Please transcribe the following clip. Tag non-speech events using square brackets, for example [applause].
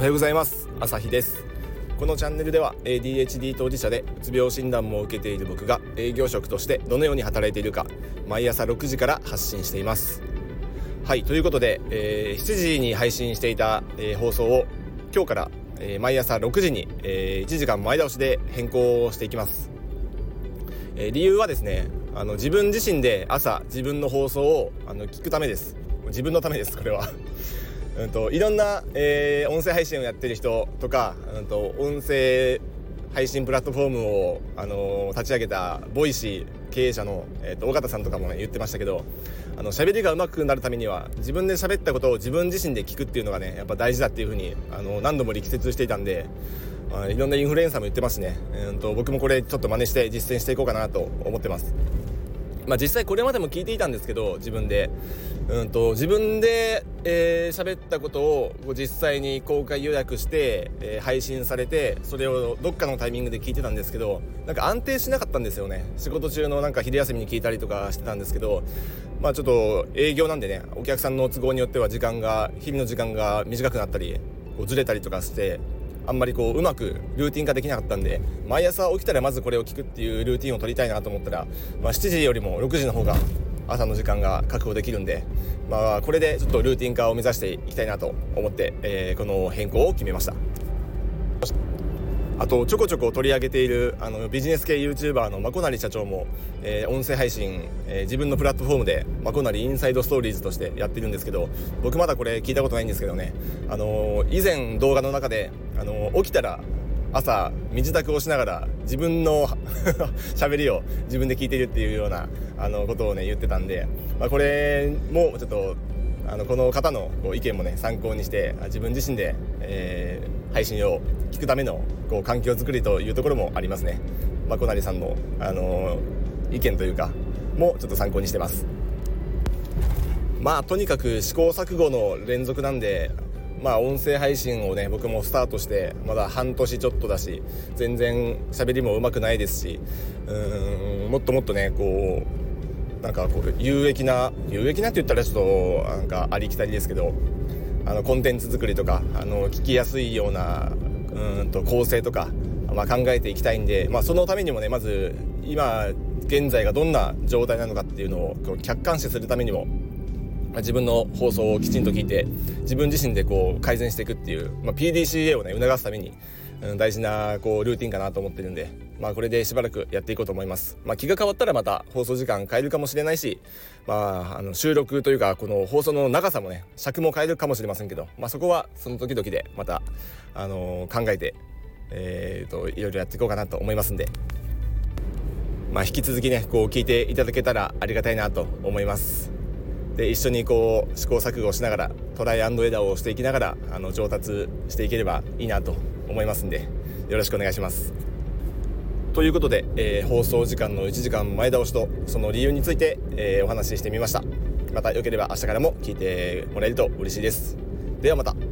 おはようございます。朝日です。このチャンネルでは ADHD 当事者でうつ病診断も受けている僕が営業職としてどのように働いているか毎朝6時から発信しています。はいということで、えー、7時に配信していた、えー、放送を今日から、えー、毎朝6時に、え、1時間前倒しで変更していきます、え、理由はですねあの自分自身で朝自分の放送をあの聞くためです。自分のためですこれは。うんといろんな、えー、音声配信をやってる人とか、うんと、音声配信プラットフォームを、あのー、立ち上げた Voicy 経営者の、えーと、緒方さんとかも、ね、言ってましたけどあの喋りが上手くなるためには自分で喋ったことを自分自身で聞くっていうのがねやっぱ大事だっていうふうにあの何度も力説していたんで、あ、いろんなインフルエンサーも言ってますね、えーと僕もこれちょっと真似して実践していこうかなと思ってます。まあ、実際これまでも聞いていたんですけど自分で。うんと自分で喋、えー、ったことを実際に公開予約して、えー、配信されてそれをどっかのタイミングで聞いてたんですけどなんか安定しなかったんですよね。仕事中のなんか昼休みに聞いたりとかしてたんですけどまあちょっと営業なんでねお客さんの都合によっては時間が日々の時間が短くなったりこうずれたりとかしてあんまりこううまくルーティン化できなかったんで毎朝起きたらまずこれを聞くっていうルーティンを取りたいなと思ったら、まあ、7時よりも6時の方が朝の時間が確保できるんで、まあ、これでちょっとルーティン化を目指していきたいなと思って、えー、この変更を決めました。あとちょこちょこ取り上げているあのビジネス系 YouTuber のまこなり社長も、えー、音声配信、えー、自分のプラットフォームでまこなりインサイドストーリーズとしてやってるんですけど僕まだこれ聞いたことないんですけどね、あのー、以前動画の中で、あの起きたら朝身支度をしながら自分の [laughs] 喋りを自分で聞いてるっていうようなあのことをね言ってたんで、まあ、これもちょっとあのこの方のこう意見もね参考にして自分自身で、えー、配信を聞くためのこう環境づくりというところもありますね。まあ、小成さんの、あのー、意見というかもちょっと参考にしてます。まあとにかく試行錯誤の連続なんでまあ音声配信をね僕もスタートしてまだ半年ちょっとだし全然喋りも上手くないですしうんもっともっとねこうなんかこう有益な有益なって言ったらちょっとなんかありきたりですけどあのコンテンツ作りとかあの聞きやすいようなうんと構成とか、まあ、考えていきたいんで、まあ、そのためにもねまず今現在がどんな状態なのかっていうのを客観視するためにもまあ自分の放送をきちんと聞いて自分自身でこう改善していくっていう、まあ、PDCA をね促すために、うん、大事なこうルーティンかなと思ってるんで、まあ、これでしばらくやっていこうと思います、まあ、気が変わったらまた放送時間変えるかもしれないし、まあ、あの収録というかこの放送の長さもね尺も変えるかもしれませんけど、まあ、そこはその時々でまた、あのー、考えて、えーと、といろいろやっていこうかなと思いますんで。まあ、引き続きねこう聞いていただけたらありがたいなと思います。で一緒にこう試行錯誤しながらトライアンドエラーをしていきながらあの上達していければいいなと思いますんでよろしくお願いします。ということで、えー、放送時間の1時間前倒しとその理由について、えー、お話ししてみました。また良ければ明日からも聞いてもらえると嬉しいです。ではまた。